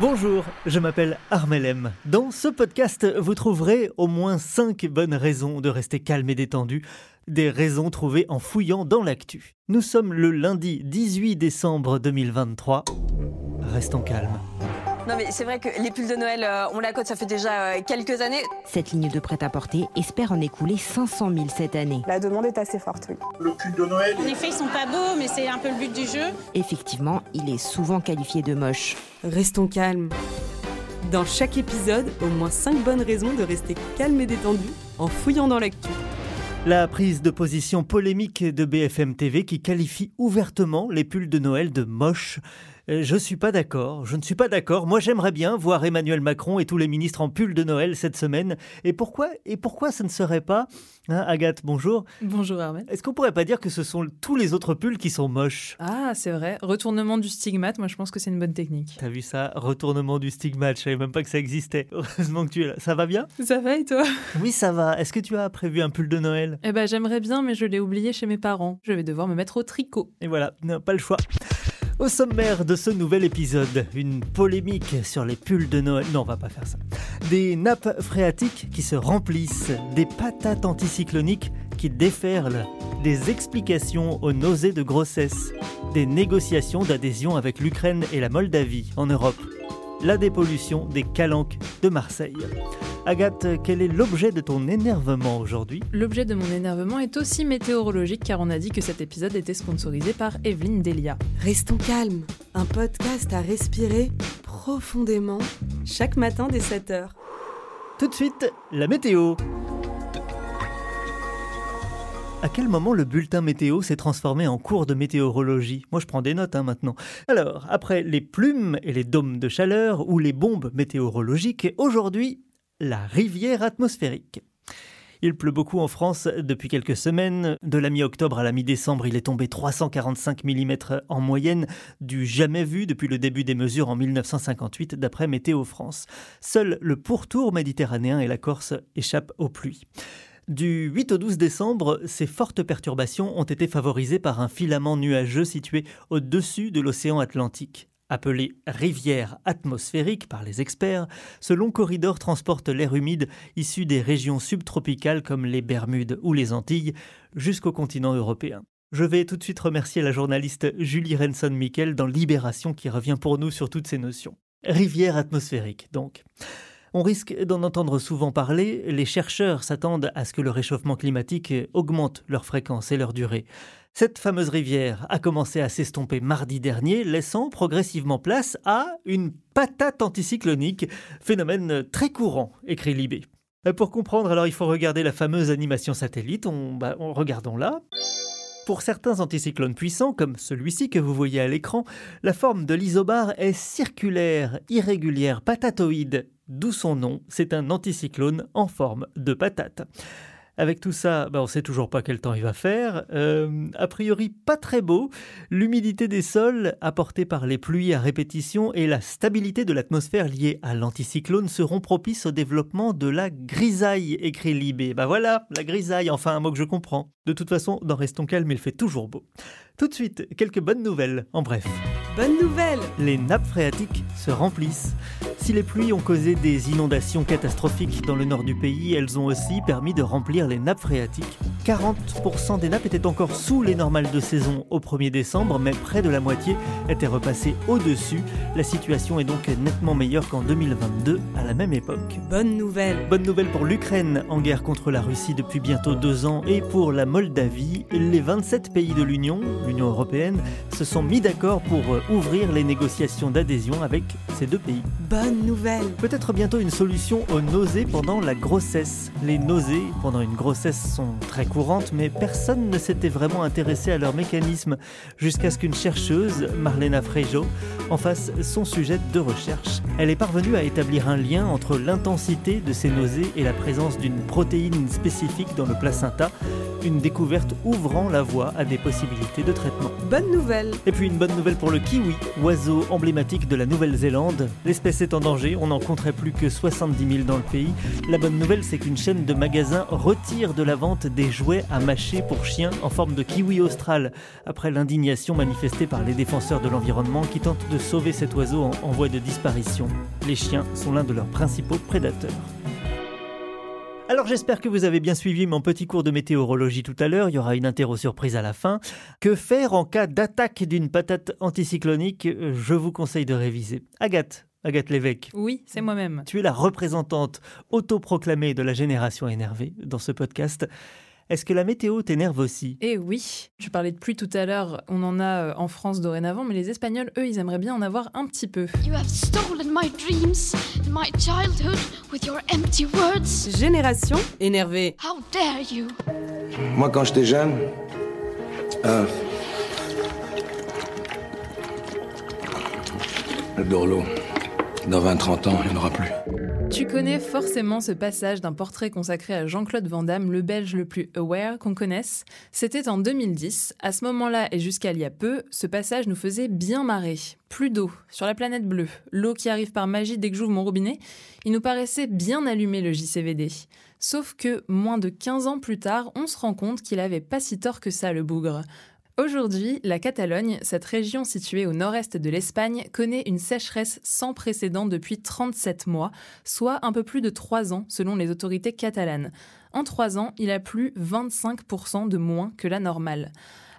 Bonjour, je m'appelle Armelem. Dans ce podcast, vous trouverez au moins 5 bonnes raisons de rester calme et détendu, des raisons trouvées en fouillant dans l'actu. Nous sommes le lundi 18 décembre 2023. Restons calmes. Non mais c'est vrai que les pulls de Noël, euh, on la cote, ça fait déjà euh, quelques années. Cette ligne de prêt-à-porter espère en écouler 500 000 cette année. La demande est assez forte, oui. Le pull de Noël. En effet, ils sont pas beaux, mais c'est un peu le but du jeu. Effectivement, il est souvent qualifié de moche. Restons calmes. Dans chaque épisode, au moins 5 bonnes raisons de rester calme et détendu en fouillant dans l'actu. La prise de position polémique de BFM TV qui qualifie ouvertement les pulls de Noël de moches. Euh, Je suis pas d'accord, je ne suis pas d'accord. Moi j'aimerais bien voir Emmanuel Macron et tous les ministres en pull de Noël cette semaine. Et pourquoi Et pourquoi ce ne serait pas hein, Agathe, bonjour. Bonjour Armel. Est-ce qu'on pourrait pas dire que ce sont tous les autres pulls qui sont moches? Ah, c'est vrai. Retournement du stigmate, moi je pense que c'est une bonne technique. T'as vu ça? Retournement du stigmate, je savais même pas que ça existait. Heureusement que tu es là. Ça va bien? Ça va et toi? Oui, ça va. Est-ce que tu as prévu un pull de Noël? Eh ben j'aimerais bien, mais je l'ai oublié chez mes parents. Je vais devoir me mettre au tricot. Et voilà, non, pas le choix. Au sommaire de ce nouvel épisode, une polémique sur les pulls de Noël. Non, on va pas faire ça. Des nappes phréatiques qui se remplissent, des patates anticycloniques qui déferlent, des explications aux nausées de grossesse, des négociations d'adhésion avec l'Ukraine et la Moldavie en Europe, la dépollution des calanques de Marseille. Agathe, quel est l'objet de ton énervement aujourd'hui? L'objet de mon énervement est aussi météorologique car on a dit que cet épisode était sponsorisé par Evelyne Delia. Restons calmes. Un podcast à respirer profondément chaque matin dès 7h. Tout de suite, la météo. À quel moment le bulletin météo s'est transformé en cours de météorologie? Moi je prends des notes hein, maintenant. Alors, après les plumes et les dômes de chaleur ou les bombes météorologiques, aujourd'hui, la rivière atmosphérique. Il pleut beaucoup en France depuis quelques semaines. De la mi-octobre à la mi-décembre, il est tombé 345 mm en moyenne, du jamais vu depuis le début des mesures en 1958 d'après Météo France. Seul le pourtour méditerranéen et la Corse échappent aux pluies. Du 8 au 12 décembre, ces fortes perturbations ont été favorisées par un filament nuageux situé au-dessus de l'océan Atlantique. Appelé rivière atmosphérique par les experts, ce long corridor transporte l'air humide issu des régions subtropicales comme les Bermudes ou les Antilles jusqu'au continent européen. Je vais tout de suite remercier la journaliste Julie Renson-Miquel dans Libération qui revient pour nous sur toutes ces notions. Rivière atmosphérique, donc. On risque d'en entendre souvent parler, les chercheurs s'attendent à ce que le réchauffement climatique augmente leur fréquence et leur durée. Cette fameuse rivière a commencé à s'estomper mardi dernier, laissant progressivement place à une patate anticyclonique, phénomène très courant, écrit Libé. Pour comprendre, alors il faut regarder la fameuse animation satellite, on, bah, on regardons-la. Pour certains anticyclones puissants, comme celui-ci que vous voyez à l'écran, la forme de l'isobare est circulaire, irrégulière, patatoïde, d'où son nom, c'est un anticyclone en forme de patate. Avec tout ça, bah on ne sait toujours pas quel temps il va faire. Euh, a priori, pas très beau. L'humidité des sols, apportée par les pluies à répétition, et la stabilité de l'atmosphère liée à l'anticyclone seront propices au développement de la grisaille, écrit Libé. Bah voilà, la grisaille, enfin un mot que je comprends. De toute façon, dans Restons calmes, il fait toujours beau. Tout de suite, quelques bonnes nouvelles, en bref. Bonne nouvelle Les nappes phréatiques se remplissent. Si les pluies ont causé des inondations catastrophiques dans le nord du pays, elles ont aussi permis de remplir les nappes phréatiques. 40% des nappes étaient encore sous les normales de saison au 1er décembre, mais près de la moitié étaient repassées au-dessus. La situation est donc nettement meilleure qu'en 2022 à la même époque. Bonne nouvelle Bonne nouvelle pour l'Ukraine, en guerre contre la Russie depuis bientôt deux ans, et pour la Moldavie, les 27 pays de l'Union, l'Union européenne, se sont mis d'accord pour ouvrir les négociations d'adhésion avec ces deux pays. Bonne nouvelle Peut-être bientôt une solution aux nausées pendant la grossesse. Les nausées pendant une grossesse sont très courantes, mais personne ne s'était vraiment intéressé à leur mécanisme, jusqu'à ce qu'une chercheuse, Marlena Freijo, en fasse son sujet de recherche. Elle est parvenue à établir un lien entre l'intensité de ces nausées et la présence d'une protéine spécifique dans le placenta, une découverte ouvrant la voie à des possibilités de traitement. Bonne nouvelle Et puis une bonne nouvelle pour le kiwi, oiseau emblématique de la Nouvelle-Zélande. L'espèce est en danger, on n'en compterait plus que 70 000 dans le pays. La bonne nouvelle, c'est qu'une chaîne de magasins retire de la vente des jouets à mâcher pour chiens en forme de kiwi austral, après l'indignation manifestée par les défenseurs de l'environnement qui tentent de sauver cet oiseau en, en voie de disparition. Les chiens sont l'un de leurs principaux prédateurs. Alors j'espère que vous avez bien suivi mon petit cours de météorologie tout à l'heure, il y aura une interro surprise à la fin. Que faire en cas d'attaque d'une patate anticyclonique? Je vous conseille de réviser. Agathe, Agathe Lévesque. Oui, c'est moi-même. Tu es la représentante autoproclamée de la génération énervée dans ce podcast. Est-ce que la météo t'énerve aussi? Eh oui, tu parlais de pluie tout à l'heure, on en a euh, en France dorénavant, mais les Espagnols, eux, ils aimeraient bien en avoir un petit peu. You have stolen my dreams and my childhood with your empty words. Génération énervée. How dare you? Moi, quand j'étais jeune, euh, le Dorlo, dans 20-30 ans, il n'y en aura plus. Tu connais forcément ce passage d'un portrait consacré à Jean-Claude Van Damme, le Belge le plus aware qu'on connaisse. C'était en 2010. À ce moment-là et jusqu'à il y a peu, ce passage nous faisait bien marrer. Plus d'eau sur la planète bleue, l'eau qui arrive par magie dès que j'ouvre mon robinet, il nous paraissait bien allumé le JCVD. Sauf que, moins de 15 ans plus tard, on se rend compte qu'il avait pas si tort que ça, le bougre. Aujourd'hui, la Catalogne, cette région située au nord-est de l'Espagne, connaît une sécheresse sans précédent depuis 37 mois, soit un peu plus de 3 ans selon les autorités catalanes. En 3 ans, il a plu 25% de moins que la normale.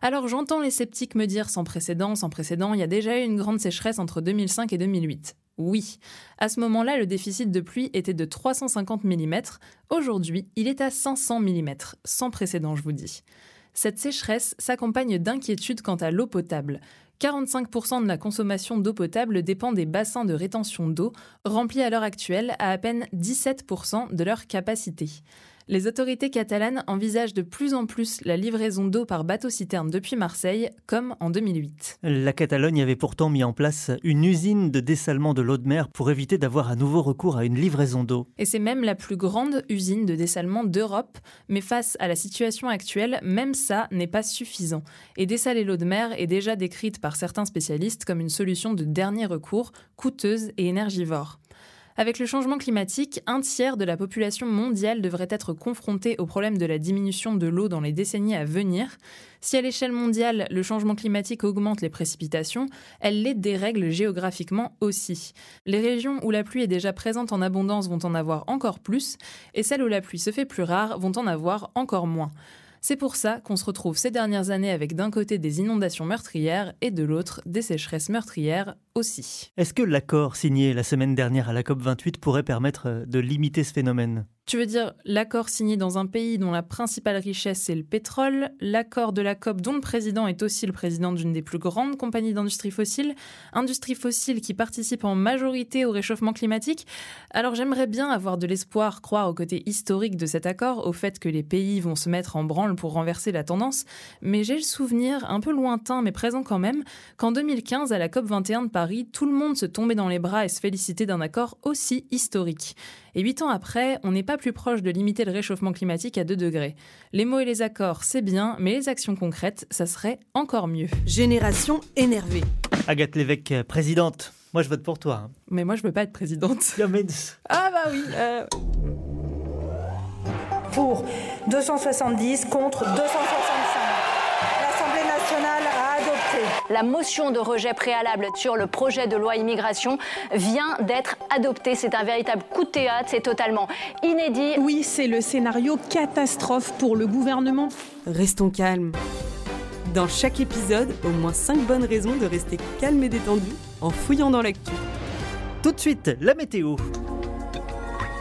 Alors j'entends les sceptiques me dire sans précédent, sans précédent, il y a déjà eu une grande sécheresse entre 2005 et 2008. Oui, à ce moment-là, le déficit de pluie était de 350 mm. Aujourd'hui, il est à 500 mm, sans précédent, je vous dis. Cette sécheresse s'accompagne d'inquiétudes quant à l'eau potable. 45% de la consommation d'eau potable dépend des bassins de rétention d'eau, remplis à l'heure actuelle à à peine 17% de leur capacité. Les autorités catalanes envisagent de plus en plus la livraison d'eau par bateau-citerne depuis Marseille, comme en 2008. La Catalogne avait pourtant mis en place une usine de dessalement de l'eau de mer pour éviter d'avoir à nouveau recours à une livraison d'eau. Et c'est même la plus grande usine de dessalement d'Europe, mais face à la situation actuelle, même ça n'est pas suffisant. Et dessaler l'eau de mer est déjà décrite par certains spécialistes comme une solution de dernier recours, coûteuse et énergivore. Avec le changement climatique, un tiers de la population mondiale devrait être confrontée au problème de la diminution de l'eau dans les décennies à venir. Si à l'échelle mondiale, le changement climatique augmente les précipitations, elle les dérègle géographiquement aussi. Les régions où la pluie est déjà présente en abondance vont en avoir encore plus, et celles où la pluie se fait plus rare vont en avoir encore moins. C'est pour ça qu'on se retrouve ces dernières années avec d'un côté des inondations meurtrières et de l'autre des sécheresses meurtrières aussi. Est-ce que l'accord signé la semaine dernière à la COP28 pourrait permettre de limiter ce phénomène? Tu veux dire l'accord signé dans un pays dont la principale richesse est le pétrole, l'accord de la COP dont le président est aussi le président d'une des plus grandes compagnies d'industrie fossile, industrie fossile qui participe en majorité au réchauffement climatique? Alors j'aimerais bien avoir de l'espoir, croire au côté historique de cet accord, au fait que les pays vont se mettre en branle pour renverser la tendance, mais j'ai le souvenir, un peu lointain mais présent quand même, qu'en 2015 à la COP 21 de Paris, tout le monde se tombait dans les bras et se félicitait d'un accord aussi historique. Et huit ans après, on n'est pas plus proche de limiter le réchauffement climatique à 2 degrés. Les mots et les accords, c'est bien, mais les actions concrètes, ça serait encore mieux. Génération énervée. Agathe Lévesque, présidente. Moi, je vote pour toi. hein. Mais moi, je veux pas être présidente. Ah bah oui. euh, Pour 270 contre 265. L'Assemblée nationale. La motion de rejet préalable sur le projet de loi immigration vient d'être adoptée. C'est un véritable coup de théâtre, c'est totalement inédit. Oui, c'est le scénario catastrophe pour le gouvernement. Restons calmes. Dans chaque épisode, au moins 5 bonnes raisons de rester calme et détendu en fouillant dans l'actu. Tout de suite, la météo.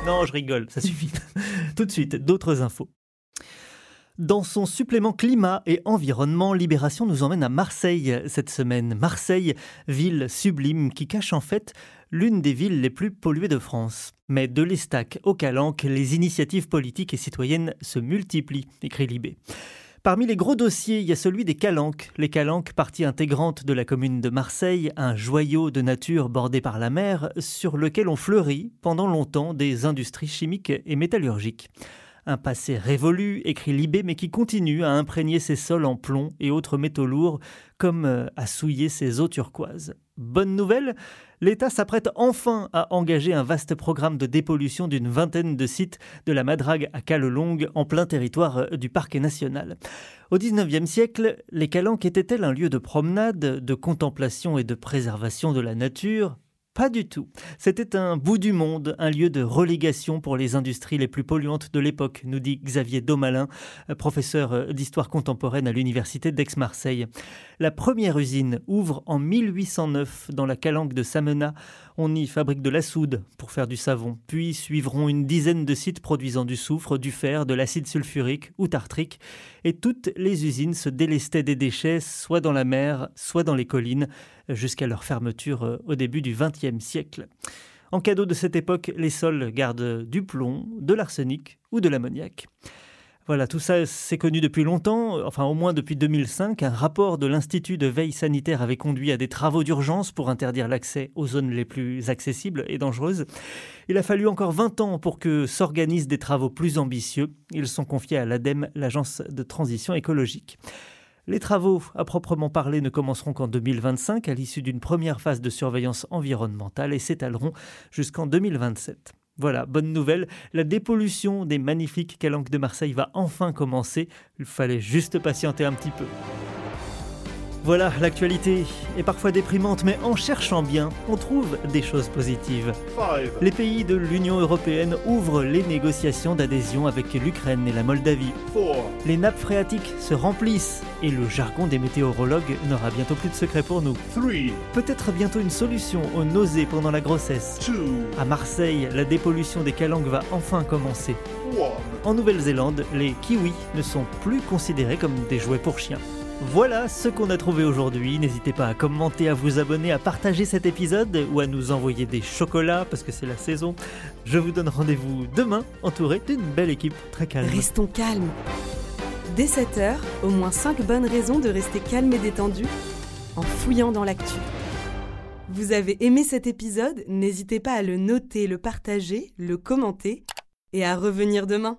Non, je rigole, ça suffit. Tout de suite, d'autres infos. Dans son supplément climat et environnement, Libération nous emmène à Marseille cette semaine. Marseille, ville sublime qui cache en fait l'une des villes les plus polluées de France. Mais de l'Estac au Calanque, les initiatives politiques et citoyennes se multiplient, écrit Libé. Parmi les gros dossiers, il y a celui des Calanques. Les Calanques, partie intégrante de la commune de Marseille, un joyau de nature bordé par la mer, sur lequel ont fleuri pendant longtemps des industries chimiques et métallurgiques. Un passé révolu, écrit Libé, mais qui continue à imprégner ses sols en plomb et autres métaux lourds, comme euh, à souiller ses eaux turquoises. Bonne nouvelle, l'État s'apprête enfin à engager un vaste programme de dépollution d'une vingtaine de sites de la Madrague à Calelongue, en plein territoire euh, du parc national. Au XIXe siècle, les Calanques étaient-elles un lieu de promenade, de contemplation et de préservation de la nature? Pas du tout. C'était un bout du monde, un lieu de relégation pour les industries les plus polluantes de l'époque, nous dit Xavier Daumalin, professeur d'histoire contemporaine à l'université d'Aix-Marseille. La première usine ouvre en 1809 dans la calanque de Samena. On y fabrique de la soude pour faire du savon. Puis suivront une dizaine de sites produisant du soufre, du fer, de l'acide sulfurique ou tartrique. Et toutes les usines se délestaient des déchets, soit dans la mer, soit dans les collines, jusqu'à leur fermeture euh, au début du XXe siècle. En cadeau de cette époque, les sols gardent du plomb, de l'arsenic ou de l'ammoniac. Voilà, tout ça, c'est connu depuis longtemps, enfin au moins depuis 2005. Un rapport de l'Institut de veille sanitaire avait conduit à des travaux d'urgence pour interdire l'accès aux zones les plus accessibles et dangereuses. Il a fallu encore 20 ans pour que s'organisent des travaux plus ambitieux. Ils sont confiés à l'ADEME, l'Agence de transition écologique. Les travaux, à proprement parler, ne commenceront qu'en 2025, à l'issue d'une première phase de surveillance environnementale, et s'étaleront jusqu'en 2027. Voilà, bonne nouvelle, la dépollution des magnifiques calanques de Marseille va enfin commencer. Il fallait juste patienter un petit peu. Voilà, l'actualité est parfois déprimante, mais en cherchant bien, on trouve des choses positives. Les pays de l'Union européenne ouvrent les négociations d'adhésion avec l'Ukraine et la Moldavie. Les nappes phréatiques se remplissent et le jargon des météorologues n'aura bientôt plus de secret pour nous. Peut-être bientôt une solution aux nausées pendant la grossesse. À Marseille, la dépollution des calanques va enfin commencer. En Nouvelle-Zélande, les kiwis ne sont plus considérés comme des jouets pour chiens. Voilà ce qu'on a trouvé aujourd'hui. N'hésitez pas à commenter, à vous abonner, à partager cet épisode ou à nous envoyer des chocolats parce que c'est la saison. Je vous donne rendez-vous demain entouré d'une belle équipe très calme. Restons calmes. Dès 7h, au moins 5 bonnes raisons de rester calme et détendu en fouillant dans l'actu. Vous avez aimé cet épisode? N'hésitez pas à le noter, le partager, le commenter et à revenir demain.